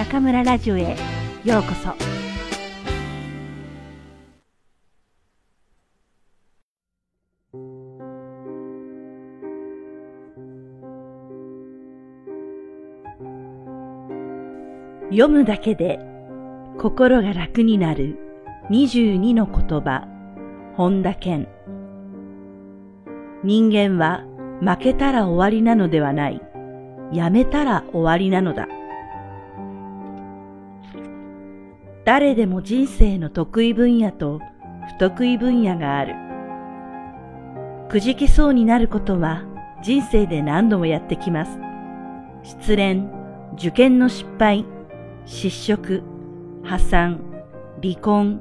中村ラジオへようこそ。読むだけで心が楽になる22の言葉本田健。人間は負けたら終わりなのではない。やめたら終わりなのだ。誰でも人生の得意分野と不得意分野がある。くじけそうになることは人生で何度もやってきます。失恋、受験の失敗、失職、破産、離婚、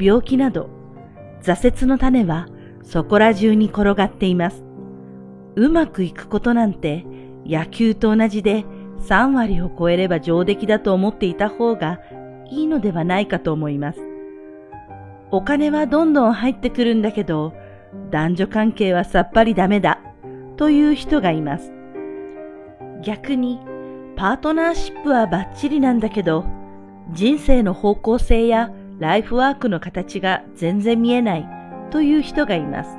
病気など、挫折の種はそこら中に転がっています。うまくいくことなんて野球と同じで3割を超えれば上出来だと思っていた方がいいのではないかと思います。お金はどんどん入ってくるんだけど、男女関係はさっぱりダメだという人がいます。逆に、パートナーシップはバッチリなんだけど、人生の方向性やライフワークの形が全然見えないという人がいます。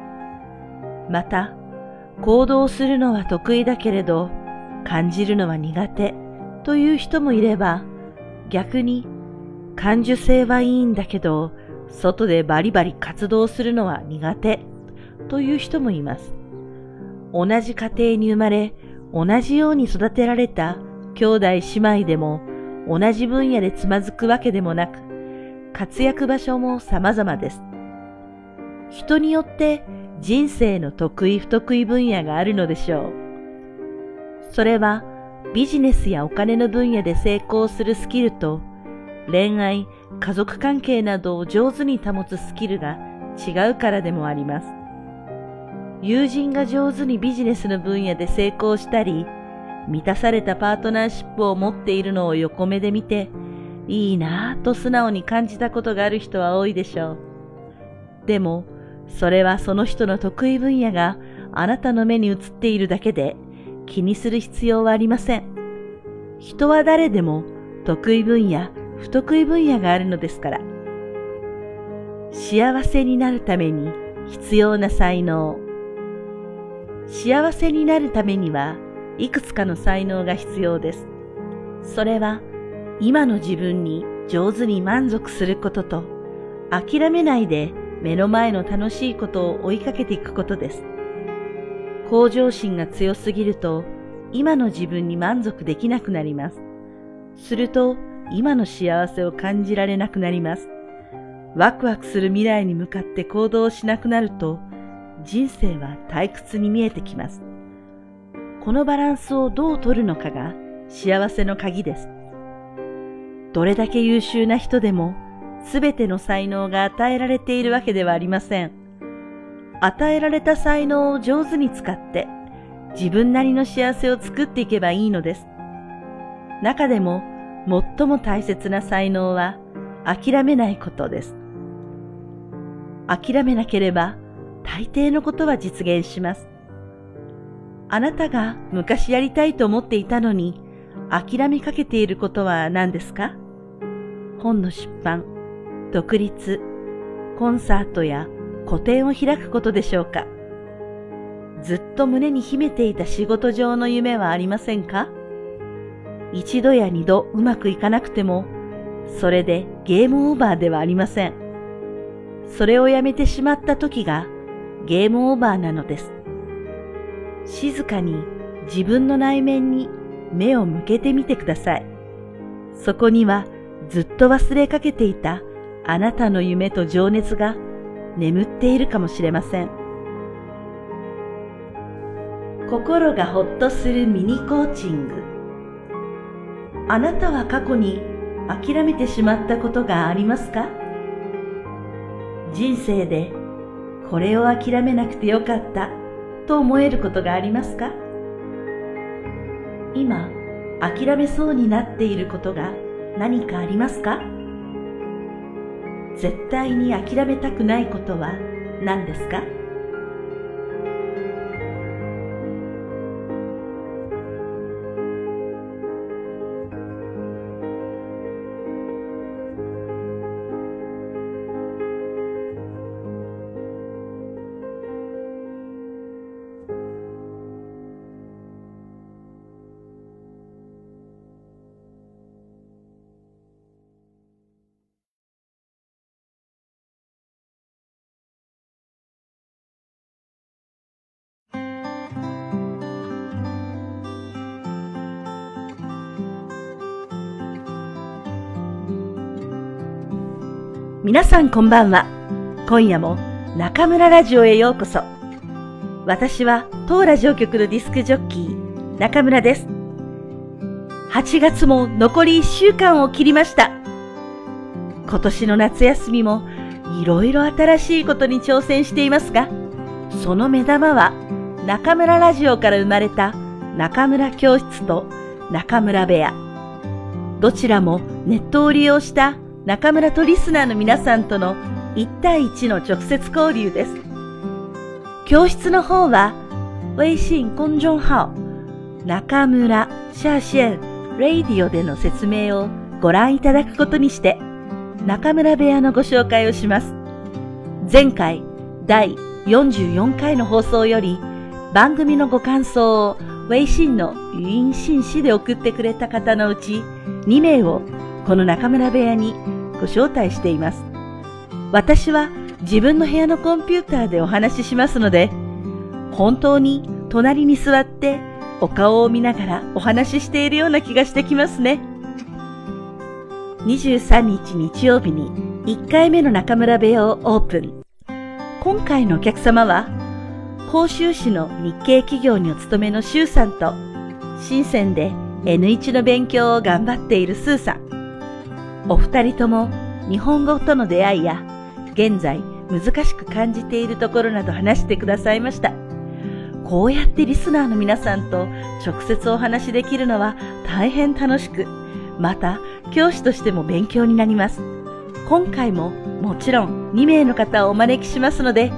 また、行動するのは得意だけれど、感じるのは苦手という人もいれば、逆に感受性はいいんだけど、外でバリバリ活動するのは苦手という人もいます。同じ家庭に生まれ、同じように育てられた兄弟姉妹でも同じ分野でつまずくわけでもなく、活躍場所も様々です。人によって人生の得意不得意分野があるのでしょう。それはビジネスやお金の分野で成功するスキルと恋愛、家族関係などを上手に保つスキルが違うからでもあります。友人が上手にビジネスの分野で成功したり、満たされたパートナーシップを持っているのを横目で見て、いいなぁと素直に感じたことがある人は多いでしょう。でも、それはその人の得意分野があなたの目に映っているだけで気にする必要はありません。人は誰でも得意分野、不得意分野があるのですから。幸せになるために必要な才能。幸せになるためにはいくつかの才能が必要です。それは今の自分に上手に満足することと諦めないで目の前の楽しいことを追いかけていくことです。向上心が強すぎると今の自分に満足できなくなります。すると今の幸せを感じられなくなります。ワクワクする未来に向かって行動しなくなると、人生は退屈に見えてきます。このバランスをどう取るのかが幸せの鍵です。どれだけ優秀な人でも、すべての才能が与えられているわけではありません。与えられた才能を上手に使って、自分なりの幸せを作っていけばいいのです。中でも、最も大切な才能は諦めないことです。諦めなければ大抵のことは実現します。あなたが昔やりたいと思っていたのに諦めかけていることは何ですか？本の出版、独立、コンサートや個展を開くことでしょうか？ずっと胸に秘めていた仕事上の夢はありませんか？一度や二度うまくいかなくても、それでゲームオーバーではありません。それをやめてしまった時がゲームオーバーなのです。静かに自分の内面に目を向けてみてください。そこにはずっと忘れかけていたあなたの夢と情熱が眠っているかもしれません。心がほっとするミニコーチング。あなたは過去に諦めてしまったことがありますか？人生でこれを諦めなくてよかったと思えることがありますか？今諦めそうになっていることが何かありますか？絶対に諦めたくないことは何ですか？皆さんこんばんは。今夜も中村ラジオへようこそ。私は当ラジオ局のディスクジョッキー、中村です。8月も残り1週間を切りました。今年の夏休みもいろいろ新しいことに挑戦していますが、その目玉は中村ラジオから生まれた中村教室と中村部屋。どちらもネットを利用した中村とリスナーの皆さんとの1対1の直接交流です。教室の方は、微信公众号、中村シャーシェン、レイディオでの説明をご覧いただくことにして、中村部屋のご紹介をします。前回、第44回の放送より、番組のご感想を微信の語音信息で送ってくれた方のうち2名をこの中村部屋にご招待しています。私は自分の部屋のコンピューターでお話ししますので、本当に隣に座ってお顔を見ながらお話ししているような気がしてきますね。23日日曜日に1回目の中村部屋をオープン。今回のお客様は、甲州市の日系企業にお勤めの周さんと、深センで N1 の勉強を頑張っているスーさん。お二人とも日本語との出会いや現在難しく感じているところなど話してくださいました。こうやってリスナーの皆さんと直接お話しできるのは大変楽しく、また教師としても勉強になります。今回ももちろん2名の方をお招きしますので、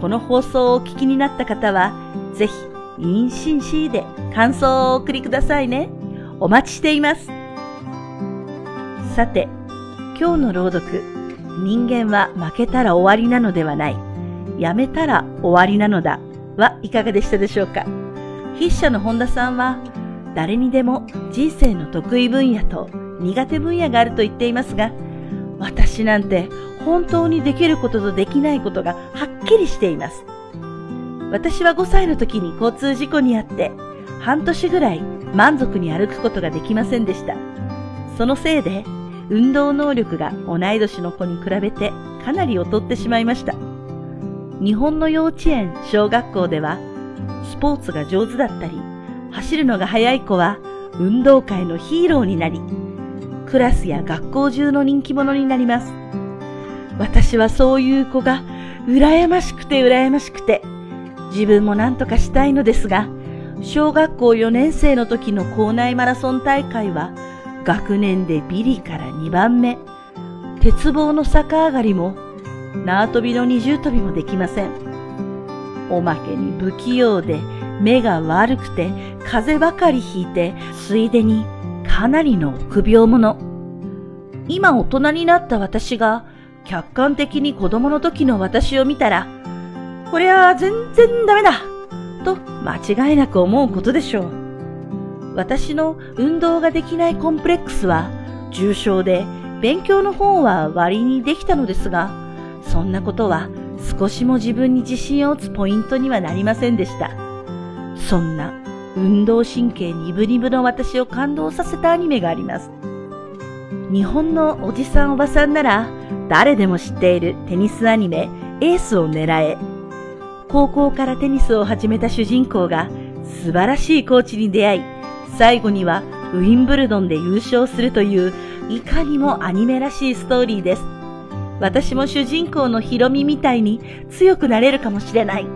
この放送をお聞きになった方は、ぜひ、インシンシーで感想をお送りくださいね。お待ちしています。さて、今日の朗読、人間は負けたら終わりなのではない、やめたら終わりなのだはいかがでしたでしょうか筆者の本田さんは、誰にでも人生の得意分野と苦手分野があると言っていますが、私なんて本当にできることとできないことがはっきりしています。私は5歳の時に交通事故にあって、半年ぐらい満足に歩くことができませんでした。そのせいで運動能力が同い年の子に比べてかなり劣ってしまいました。日本の幼稚園、小学校では、スポーツが上手だったり、走るのが速い子は運動会のヒーローになり、クラスや学校中の人気者になります。私はそういう子が羨ましくて羨ましくて、自分も何とかしたいのですが、小学校4年生の時の校内マラソン大会は学年でビリから2番目。鉄棒の逆上がりも、縄跳びの二重跳びもできません。おまけに不器用で目が悪くて風邪ばかりひいて、ついでにかなりの臆病者。今大人になった私が客観的に子供の時の私を見たら、こりゃ全然ダメだと間違いなく思うことでしょう。私の運動ができないコンプレックスは重症で勉強の方は割にできたのですが、そんなことは少しも自分に自信を持つポイントにはなりませんでした。そんな運動神経ニブニブの私を感動させたアニメがあります。日本のおじさんおばさんなら誰でも知っているテニスアニメエースを狙え。高校からテニスを始めた主人公が素晴らしいコーチに出会い、最後にはウィンブルドンで優勝するといういかにもアニメらしいストーリーです。私も主人公のヒロミみたいに強くなれるかもしれない。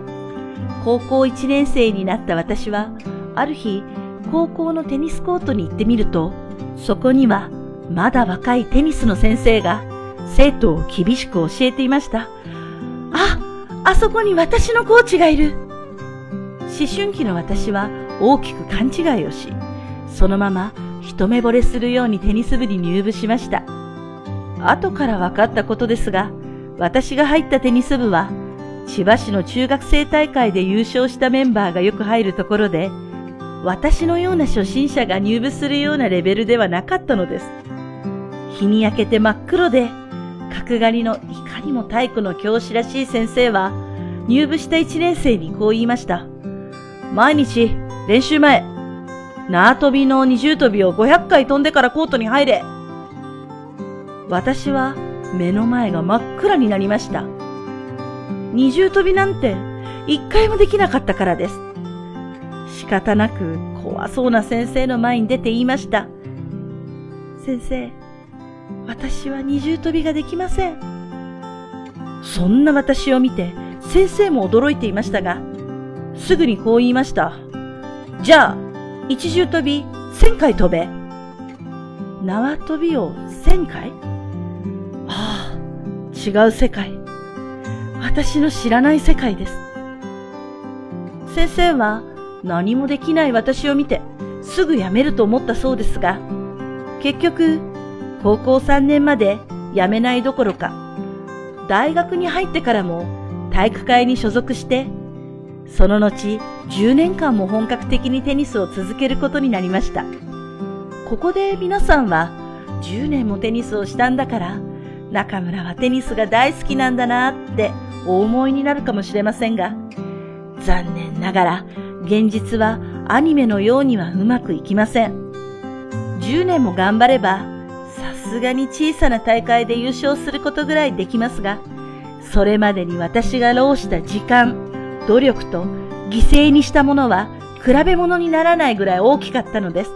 高校1年生になった私は、ある日、高校のテニスコートに行ってみると、そこにはまだ若いテニスの先生が生徒を厳しく教えていました。あ、あそこに私のコーチがいる。思春期の私は大きく勘違いをし、そのまま一目惚れするようにテニス部に入部しました。後から分かったことですが、私が入ったテニス部は、千葉市の中学生大会で優勝したメンバーがよく入るところで、私のような初心者が入部するようなレベルではなかったのです。日に焼けて真っ黒で、角刈りのいかにも体育の教師らしい先生は、入部した1年生にこう言いました。毎日、練習前、縄跳びの二重跳びを500回飛んでからコートに入れ。私は目の前が真っ暗になりました。二重跳びなんて一回もできなかったからです。仕方なく怖そうな先生の前に出て言いました。先生、私は二重跳びができません。そんな私を見て先生も驚いていましたが、すぐにこう言いました。じゃあ、一重跳び千回飛べ。縄跳びを千回？ああ、違う世界。私の知らない世界です。先生は何もできない私を見てすぐ辞めると思ったそうですが、結局、高校3年まで辞めないどころか、大学に入ってからも体育会に所属して、その後10年間も本格的にテニスを続けることになりました。ここで皆さんは10年もテニスをしたんだから、中村はテニスが大好きなんだなってお思いになるかもしれませんが、残念ながら現実はアニメのようにはうまくいきません。10年も頑張れば、さすがに小さな大会で優勝することぐらいできますが、それまでに私が浪した時間、努力と犠牲にしたものは比べ物にならないぐらい大きかったのです。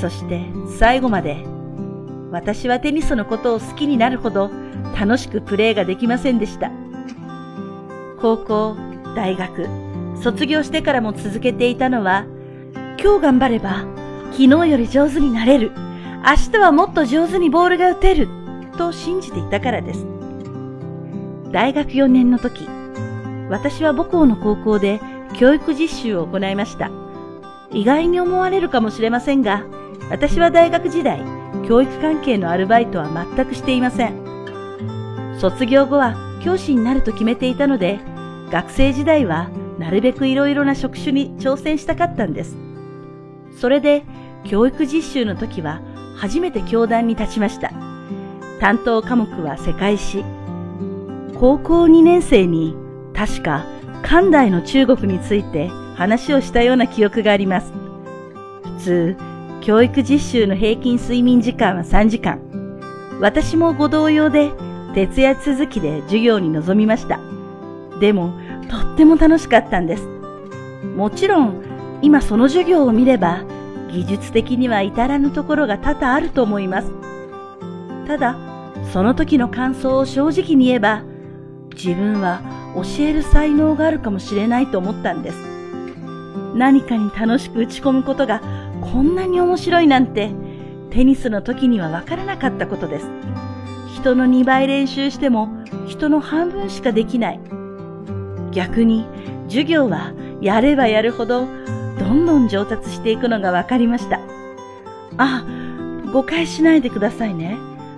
そして最後まで私はテニスのことを好きになるほど楽しくプレーができませんでした。高校、大学、卒業してからも続けていたのは、今日頑張れば昨日より上手になれる。明日はもっと上手にボールが打てる。と信じていたからです。大学4年の時、私は母校の高校で教育実習を行いました。意外に思われるかもしれませんが、私は大学時代、教育関係のアルバイトは全くしていません。卒業後は教師になると決めていたので、学生時代はなるべくいろいろな職種に挑戦したかったんです。それで、教育実習の時は初めて教壇に立ちました。担当科目は世界史。高校2年生に確か漢代の中国について話をしたような記憶があります。普通、教育実習の平均睡眠時間は3時間。私もご同様で徹夜続きで授業に臨みました。でも、とっても楽しかったんです。もちろん、今その授業を見れば、技術的には至らぬところが多々あると思います。ただ、その時の感想を正直に言えば、自分は教える才能があるかもしれないと思ったんです。何かに楽しく打ち込むことがこんなに面白いなんて、テニスの時にはわからなかったことです。人の2倍練習しても人の半分しかできない。逆に授業はやればやるほどどんどん上達していくのがわかりました。あ、誤解しないでくださいね。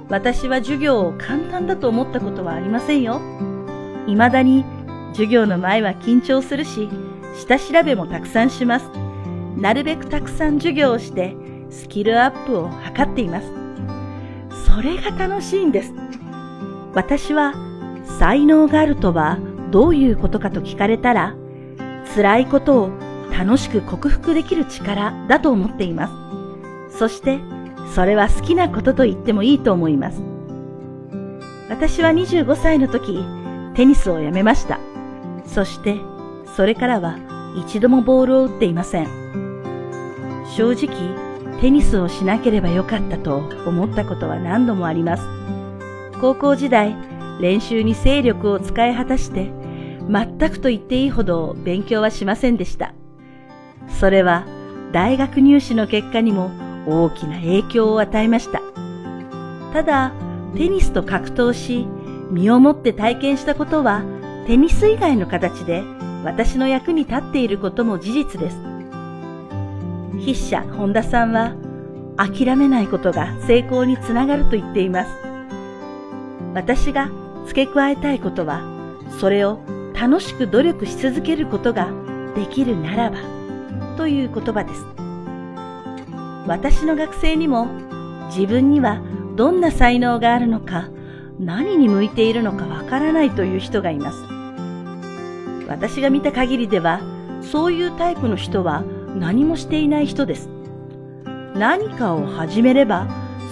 私は授業を簡単だと思ったことはありませんよ。未だに授業の前は緊張するし、下調べもたくさんします。なるべくたくさん授業をしてスキルアップを図っています。それが楽しいんです。私は才能があるとはどういうことかと聞かれたら、辛いことを楽しく克服できる力だと思っています。そして、それは好きなことと言ってもいいと思います。私は25歳の時、テニスをやめました。そして、それからは一度もボールを打っていません。正直、テニスをしなければよかったと思ったことは何度もあります。高校時代、練習に精力を使い果たして、全くと言っていいほど勉強はしませんでした。それは大学入試の結果にも大きな影響を与えました。ただ、テニスと格闘し、身をもって体験したことは、テニス以外の形で私の役に立っていることも事実です。筆者本田さんは、諦めないことが成功につながると言っています。私が付け加えたいことは、それを楽しく努力し続けることができるならば、という言葉です。私の学生にも自分にはどんな才能があるのか、何に向いているのかわからないという人がいます。私が見た限りでは、そういうタイプの人は何もしていない人です。何かを始めれば、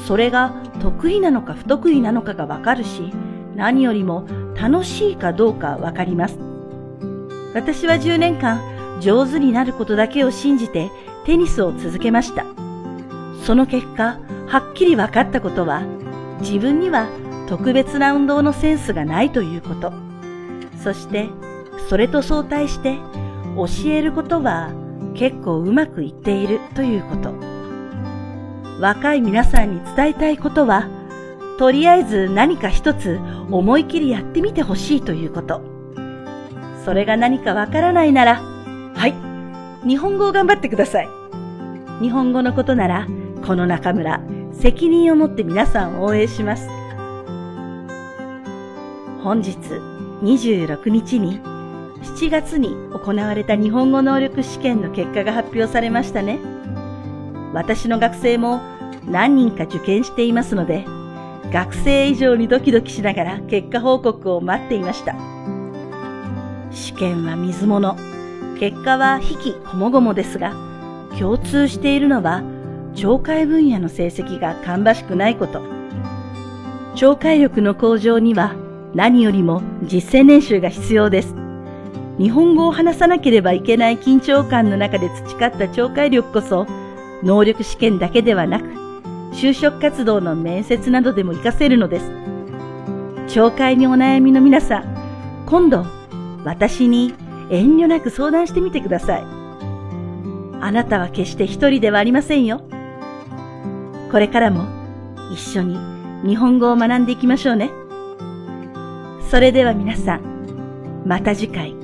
それが得意なのか不得意なのかがわかるし、何よりも楽しいかどうかわかります。私は10年間上手になることだけを信じてテニスを続けました。その結果、はっきり分かったことは、自分には特別な運動のセンスがないということ。そして、それと相対して、教えることは結構うまくいっているということ。若い皆さんに伝えたいことは、とりあえず何か一つ思い切りやってみてほしいということ。それが何かわからないなら、はい、日本語を頑張ってください。日本語のことなら、この中村、責任を持って皆さんを応援します。本日26日に7月に行われた日本語能力試験の結果が発表されましたね。私の学生も何人か受験していますので、学生以上にドキドキしながら結果報告を待っていました。試験は水物、結果は引きこもごもですが、共通しているのは、聴解分野の成績が芳しくないこと。聴解力の向上には何よりも実践練習が必要です。日本語を話さなければいけない緊張感の中で培った聴解力こそ、能力試験だけではなく、就職活動の面接などでも活かせるのです。紹介にお悩みの皆さん、今度、私に遠慮なく相談してみてください。あなたは決して一人ではありませんよ。これからも一緒に日本語を学んでいきましょうね。それでは皆さん、また次回、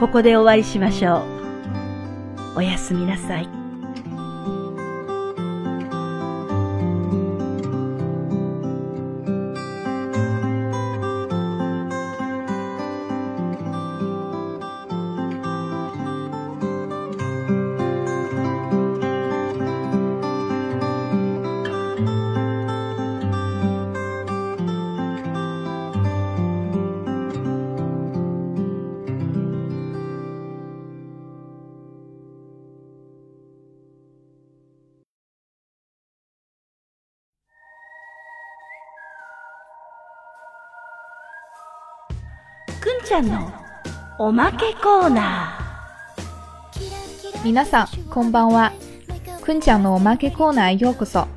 ここでお会いしましょう。おやすみなさい。ちゃんのおまけコーナー。皆さん、こんばんは。くんちゃんのおまけコーナーようこそ。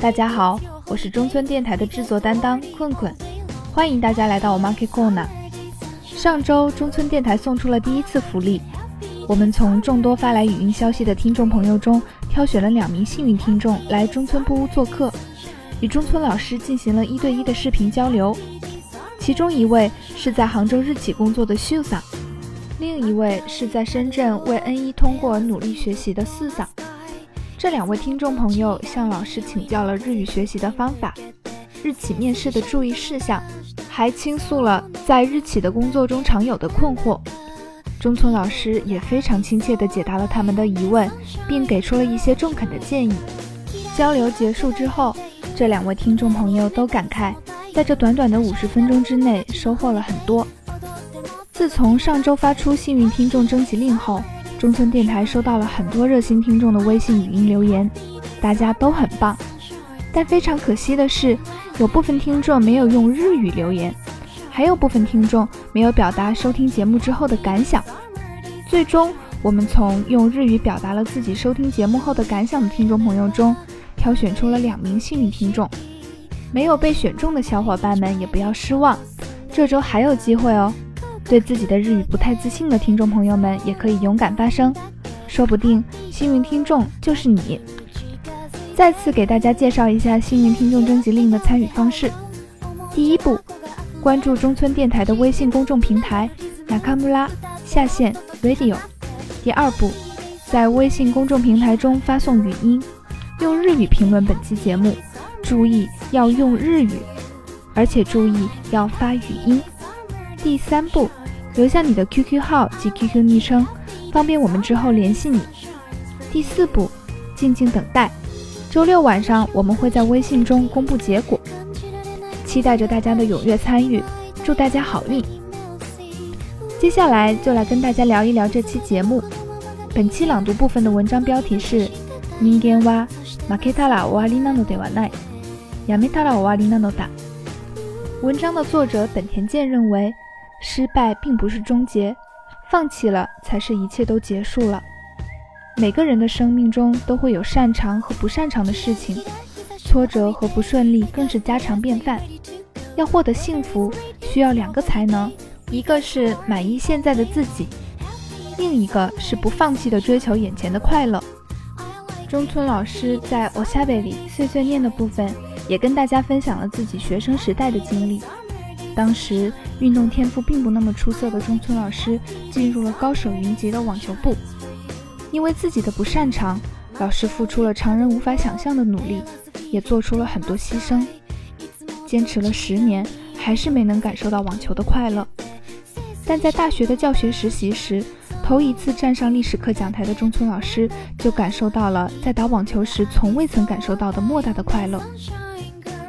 大家好，我是中村电台的制作担当困困，欢迎大家来到 Omake Corner。上周中村电台送出了第一次福利，我们从众多发来语音消息的听众朋友中挑选了两名幸运听众来中村布屋做客，与中村老师进行了一对一的视频交流。 其中一位是在杭州日企工作的秀嫂，另一位是在深圳为 N 一通过努力学习的四嫂。这两位听众朋友向老师请教了日语学习的方法、日企面试的注意事项，还倾诉了在日企的工作中常有的困惑。中村老师也非常亲切地解答了他们的疑问，并给出了一些中肯的建议。交流结束之后，这两位听众朋友都感慨。在这短短的五十分钟之内，收获了很多。自从上周发出幸运听众征集令后，中村电台收到了很多热心听众的微信语音留言，大家都很棒。但非常可惜的是，有部分听众没有用日语留言，还有部分听众没有表达收听节目之后的感想。最终，我们从用日语表达了自己收听节目后的感想的听众朋友中，挑选出了两名幸运听众。没有被选中的小伙伴们也不要失望，这周还有机会哦。对自己的日语不太自信的听众朋友们也可以勇敢发声，说不定幸运听众就是你。再次给大家介绍一下幸运听众征集令的参与方式：第一步，关注中村电台的微信公众平台 Nakamura 下线 Radio；第二步，在微信公众平台中发送语音，用日语评论本期节目。注意要用日语，而且注意要发语音。第三步，留下你的 QQ 号及 QQ 昵称，方便我们之后联系你。第四步，静静等待。周六晚上我们会在微信中公布结果，期待着大家的踊跃参与，祝大家好运。接下来就来跟大家聊一聊这期节目。本期朗读部分的文章标题是：人間は負けたら終わりなのではない。 やめたら終わりなのだ。文章的作者本田健认为，失败并不是终结，放弃了才是一切都结束了。每个人的生命中都会有擅长和不擅长的事情，挫折和不顺利更是家常便饭。要获得幸福，需要两个才能，一个是满意现在的自己，另一个是不放弃的追求眼前的快乐。中村老师在《我下贝里碎碎念》的部分， 也跟大家分享了自己学生时代的经历。当时运动天赋并不那么出色的中村老师，进入了高手云集的网球部。因为自己的不擅长，老师付出了常人无法想象的努力，也做出了很多牺牲。坚持了十年，还是没能感受到网球的快乐。但在大学的教学实习时，头一次站上历史课讲台的中村老师，就感受到了在打网球时从未曾感受到的莫大的快乐。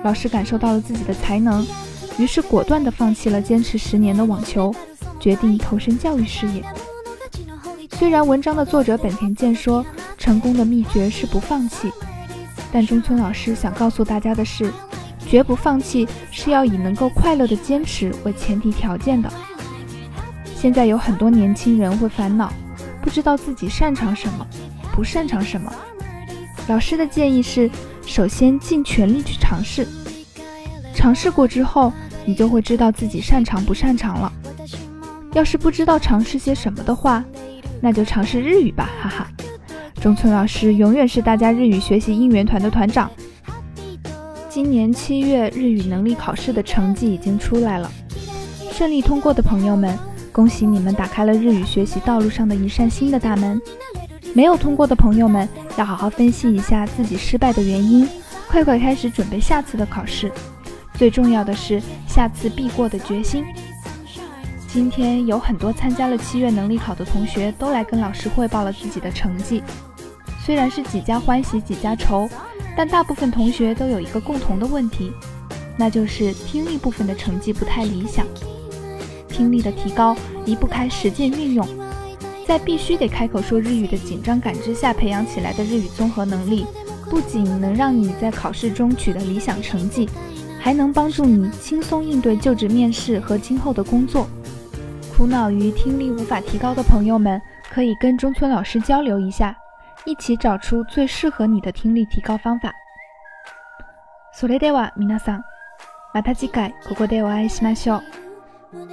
老师感受到了自己的才能，于是果断地放弃了坚持十年的网球，决定投身教育事业。虽然文章的作者本田健说成功的秘诀是不放弃，但中村老师想告诉大家的是，绝不放弃是要以能够快乐的坚持为前提条件的。现在有很多年轻人会烦恼，不知道自己擅长什么，不擅长什么。老师的建议是，首先尽全力去尝试，尝试过之后，你就会知道自己擅长不擅长了。要是不知道尝试些什么的话，那就尝试日语吧，哈哈。中村老师永远是大家日语学习应援团的团长。今年七月日语能力考试的成绩已经出来了，顺利通过的朋友们。恭喜你们打开了日语学习道路上的一扇新的大门。没有通过的朋友们，要好好分析一下自己失败的原因，快快开始准备下次的考试。最重要的是下次必过的决心。今天有很多参加了七月能力考的同学都来跟老师汇报了自己的成绩，虽然是几家欢喜几家愁，但大部分同学都有一个共同的问题，那就是听力部分的成绩不太理想。听力的提高离不开实践运用，在必须得开口说日语的紧张感之下培养起来的日语综合能力，不仅能让你在考试中取得理想成绩，还能帮助你轻松应对就职面试和今后的工作。苦恼于听力无法提高的朋友们，可以跟中村老师交流一下，一起找出最适合你的听力提高方法。それでは皆さん、また次回ここでお会いしましょう。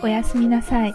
おやすみなさい。